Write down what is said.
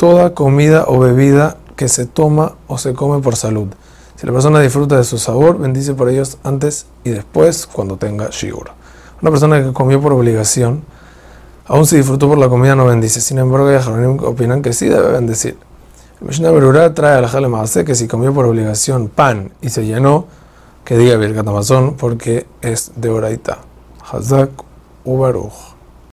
toda comida o bebida que se toma o se come por salud. Si la persona disfruta de su sabor, bendice por ellos antes y después cuando tenga shiur. Una persona que comió por obligación, aún si disfrutó por la comida, no bendice. Sin embargo, hay opinan que sí debe bendecir. El Mishnah Berurah trae a la Jale que si comió por obligación pan y se llenó, que diga Birkat porque es de Oraita. Hazak Ubaruch.